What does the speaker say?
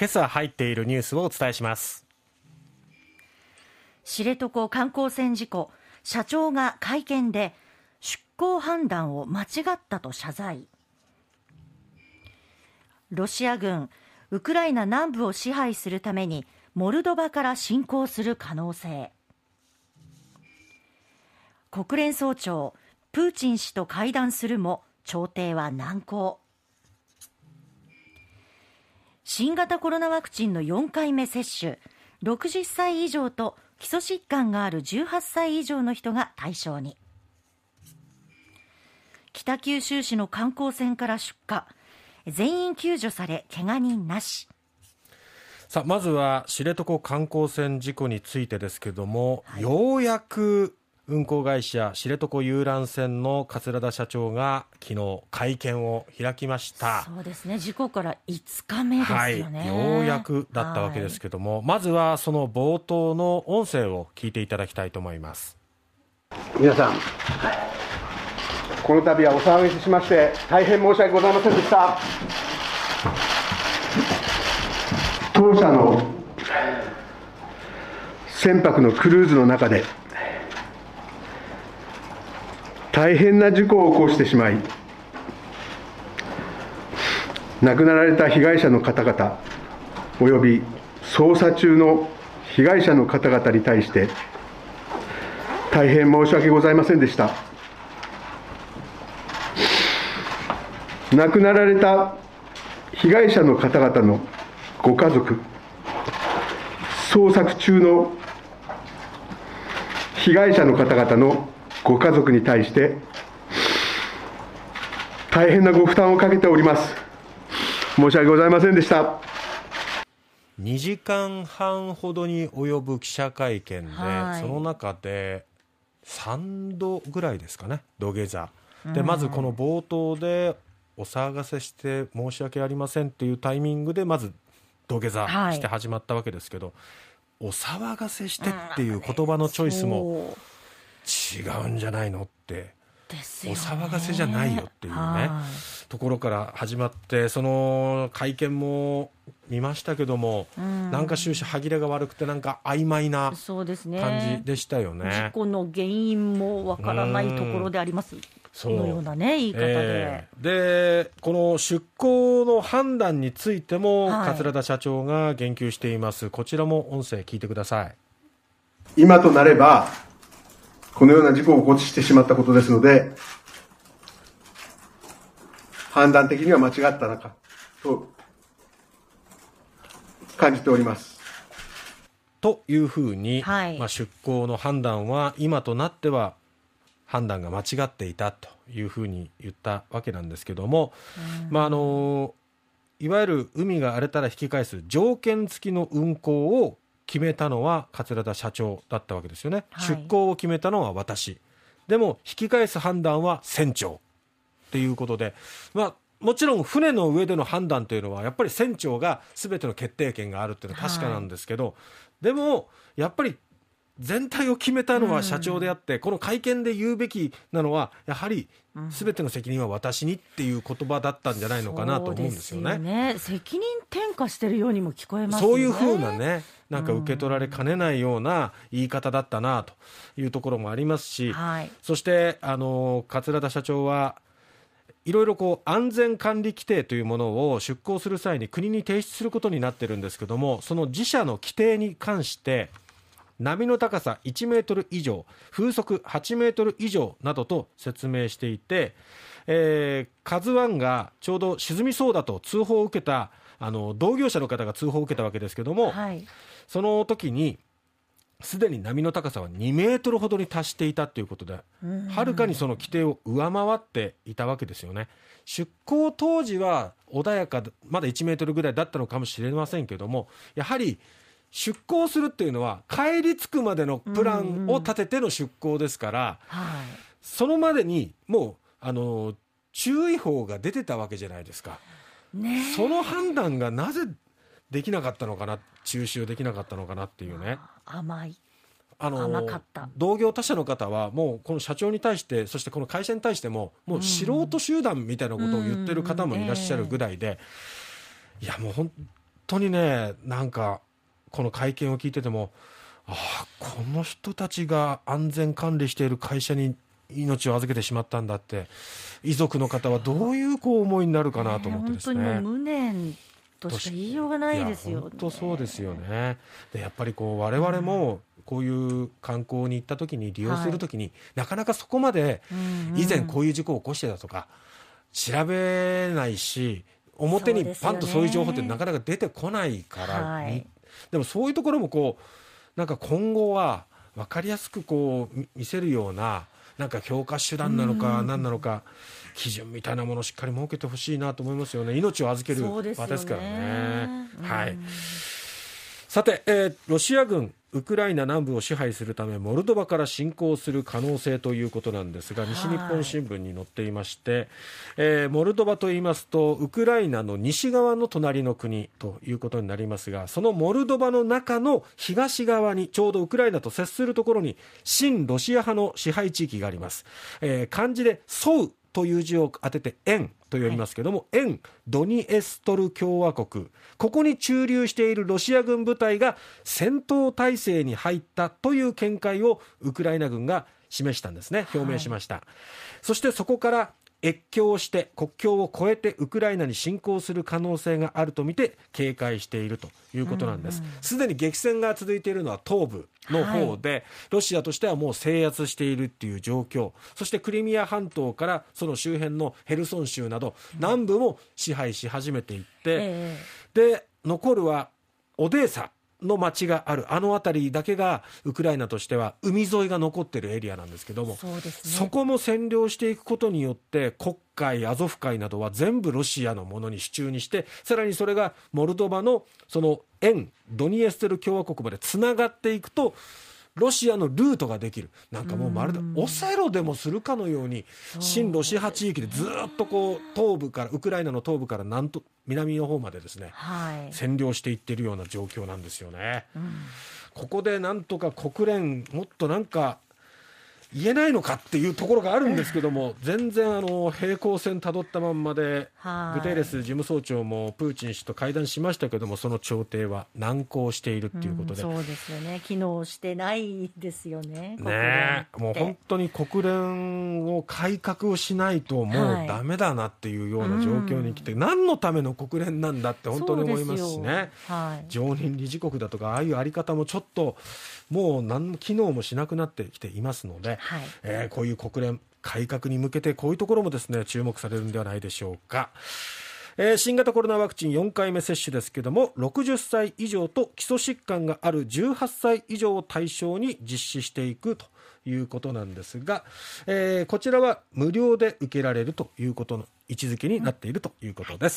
今朝入っているニュースをお伝えします。知床観光船事故。社長が会見で出航判断を間違ったと謝罪。ロシア軍ウクライナ南部を支配するためにモルドバから侵攻する可能性。国連総長プーチン氏と会談するも調停は難航。新型コロナワクチンの4回目接種。60歳以上と基礎疾患がある18歳以上の人が対象に。北九州市の観光船から出火。全員救助され怪我人なし。さあまずは知床観光船事故についてですけども、はい、ようやく運航会社知床遊覧船の桂田社長が昨日会見を開きました。そうですね。事故から5日目ですよね、はい、ようやくだったわけですけども、はい、まずはその冒頭の音声を聞いていただきたいと思います。皆さんこの度はお騒がせしまして大変申し訳ございませんでした。当社の船舶のクルーズの中で大変な事故を起こしてしまい亡くなられた被害者の方々および捜査中の被害者の方々に対して大変申し訳ございませんでした。亡くなられた被害者の方々のご家族捜索中の被害者の方々のご家族に対して大変なご負担をかけております。申し訳ございませんでした。2時間半ほどに及ぶ記者会見で、はい、その中で3度ぐらいですかね土下座。でまずこの冒頭でお騒がせして申し訳ありませんっていうタイミングでまず土下座して始まったわけですけど、はい、お騒がせしてっていう言葉のチョイスも違うんじゃないのって、お騒がせじゃないよっていうね。ところから始まってその会見も見ましたけども、うん、なんか終始歯切れが悪くてなんか曖昧な感じでしたよね、ね、事故の原因もわからないところであります。そのようなね言い方で、えー、でこの出航の判断についても、はい、桂田社長が言及しています。こちらも音声聞いてください。今となればこのような事故を起こしてしまったことですので、判断的には間違ったのかと感じております。というふうに、はい、まあ、出航の判断は今となっては判断が間違っていたというふうに言ったわけなんですけども、まああのいわゆる海が荒れたら引き返す条件付きの運航を決めたのは桂田社長だったわけですよね、はい、出航を決めたのは私。でも引き返す判断は船長っていうことで、まあ、もちろん船の上での判断というのはやっぱり船長が全ての決定権があるっていうのは確かなんですけど、はい、でもやっぱり全体を決めたのは社長であって、うん、この会見で言うべきなのはやはり全ての責任は私にっていう言葉だったんじゃないのかなと思うんですよね。よね。責任転嫁してるようにも聞こえます、ね、そういうふうなねなんか受け取られかねないような言い方だったなというところもありますし、はい、そしてあの桂田社長はいろいろこう安全管理規定というものを出港する際に国に提出することになってるんですけどもその自社の規定に関して波の高さ1メートル以上風速8メートル以上などと説明していて、えー、カズワンがちょうど沈みそうだと通報を受けたあの同業者の方が通報を受けたわけですけども、はい、その時にすでに波の高さは2メートルほどに達していたということで、はるかにその規定を上回っていたわけですよね。出港当時は穏やかまだ1メートルぐらいだったのかもしれませんけども、やはり出港するっていうのは帰り着くまでのプランを立てての出港ですから、そのまでにもうあの注意報が出てたわけじゃないですか。その判断がなぜできなかったのかな中止をできなかったのかなっていうね。甘い。あの同業他社の方はもうこの社長に対してそしてこの会社に対してももう素人集団みたいなことを言ってる方もいらっしゃるぐらいで、いやもう本当にねなんかこの会見を聞いててもああこの人たちが安全管理している会社に命を預けてしまったんだって遺族の方はどういうこう思いになるかなと思ってですね。本当に無念としか言いようがないですよ、ね、本当そうですよね。でやっぱりこう我々もこういう観光に行った時に利用する時に、はい、なかなかそこまで以前こういう事故を起こしてたとか調べないし表にパンとそういう情報ってなかなか出てこないから、はい、でもそういうところもこうなんか今後は分かりやすくこう見せるようななんか強化手段なのか何なのか基準みたいなものをしっかり設けてほしいなと思いますよね。命を預ける場ですからね。はいさて、えー、ロシア軍ウクライナ南部を支配するためモルドバから侵攻する可能性ということなんですが西日本新聞に載っていまして、えー、モルドバといいますとウクライナの西側の隣の国ということになりますがそのモルドバの中の東側にちょうどウクライナと接するところに親ロシア派の支配地域があります、えー、漢字で「ソウ」という字を当てて「円」と読みますけども、はい、ドニエストル共和国。ここに駐留しているロシア軍部隊が戦闘態勢に入ったという見解をウクライナ軍が示したんですね。表明しました、はい、そしてそこから越境して国境を越えてウクライナに侵攻する可能性があるとみて警戒しているということなんです。すで、に激戦が続いているのは東部の方で、はい、ロシアとしてはもう制圧しているっていう状況。そしてクリミア半島からその周辺のヘルソン州など南部も支配し始めていって、えー、で残るはオデーサの町がある。あの辺りだけがウクライナとしては海沿いが残っているエリアなんですけどもそ、ね,、こも占領していくことによって黒海アゾフ海などは全部ロシアのものに手中にしてさらにそれがモルドバのその沿ドニエステル共和国までつながっていくとロシアのルートができる。なんかもうまるでオセロでもするかのように親ロシア派地域でずっとこう東部からウクライナの東部から南と南の方までですね、はい、占領していっているような状況なんですよね。うん、ここでなんとか国連もっとなんか言えないのかっていうところがあるんですけども、全然あの平行線たどったまんまで、グテーレス事務総長もプーチン氏と会談しましたけども、その調停は難航しているっていうことで、うん、そうですよね、機能してないですよね、ねもう本当に国連を改革をしないと、もうだめだなっていうような状況に来て、はい、何のための国連なんだって本当に思いますしね、はい、常任理事国だとか、ああいうあり方もちょっと、もう何の機能もしなくなってきていますので、はい、えー、こういう国連改革に向けてこういうところもですね注目されるんではないでしょうか。えー、新型コロナワクチン4回目接種ですけども60歳以上と基礎疾患がある18歳以上を対象に実施していくということなんですが、えー、こちらは無料で受けられるということの位置づけになっているということです。